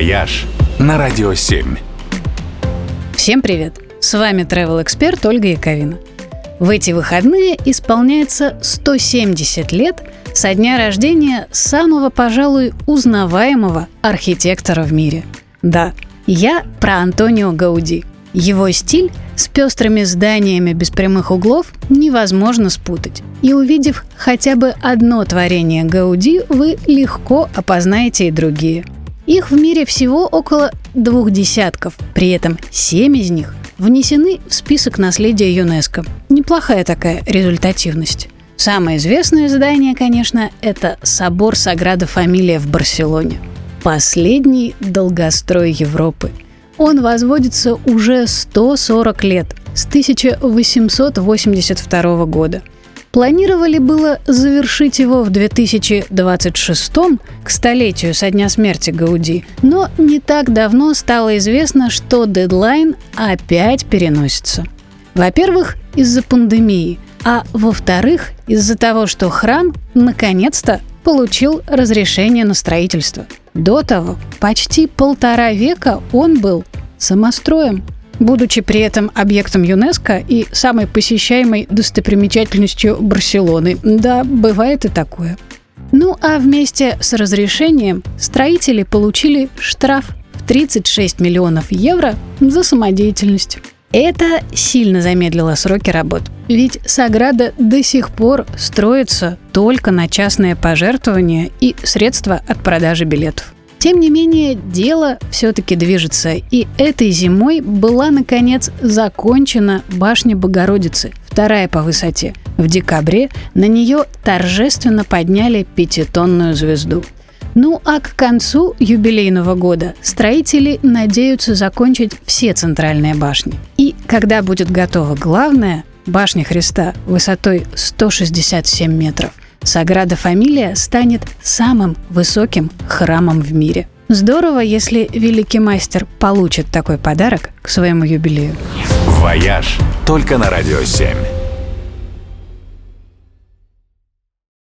«Вояж» на Радио 7. Всем привет! С вами travel-эксперт Ольга Яковина. В эти выходные исполняется 170 лет со дня рождения самого, пожалуй, узнаваемого архитектора в мире. Да, я про Антонио Гауди. Его стиль с пестрыми зданиями без прямых углов невозможно спутать. И увидев хотя бы одно творение Гауди, вы легко опознаете и другие. Их в мире всего около двух десятков, при этом семь из них внесены в список наследия ЮНЕСКО. Неплохая такая результативность. Самое известное здание, конечно, это собор Саграда Фамилия в Барселоне. Последний долгострой Европы. Он возводится уже 140 лет, с 1882 года. Планировали было завершить его в 2026 к столетию со дня смерти Гауди, но не так давно стало известно, что дедлайн опять переносится. Во-первых, из-за пандемии, а во-вторых, из-за того, что храм наконец-то получил разрешение на строительство. До того почти полтора века он был самостроем – будучи при этом объектом ЮНЕСКО и самой посещаемой достопримечательностью Барселоны. Да, бывает и такое. Ну а вместе с разрешением строители получили штраф в 36 миллионов евро за самодеятельность. Это сильно замедлило сроки работ. Ведь Саграда до сих пор строится только на частные пожертвования и средства от продажи билетов. Тем не менее, дело все-таки движется, и этой зимой была, наконец, закончена башня Богородицы, вторая по высоте. В декабре на нее торжественно подняли пятитонную звезду. Ну а к концу юбилейного года строители надеются закончить все центральные башни. И когда будет готова главная, башня Христа высотой 167 метров, Саграда Фамилия станет самым высоким храмом в мире. Здорово, если великий мастер получит такой подарок к своему юбилею. «Вояж» только на «Радио 7».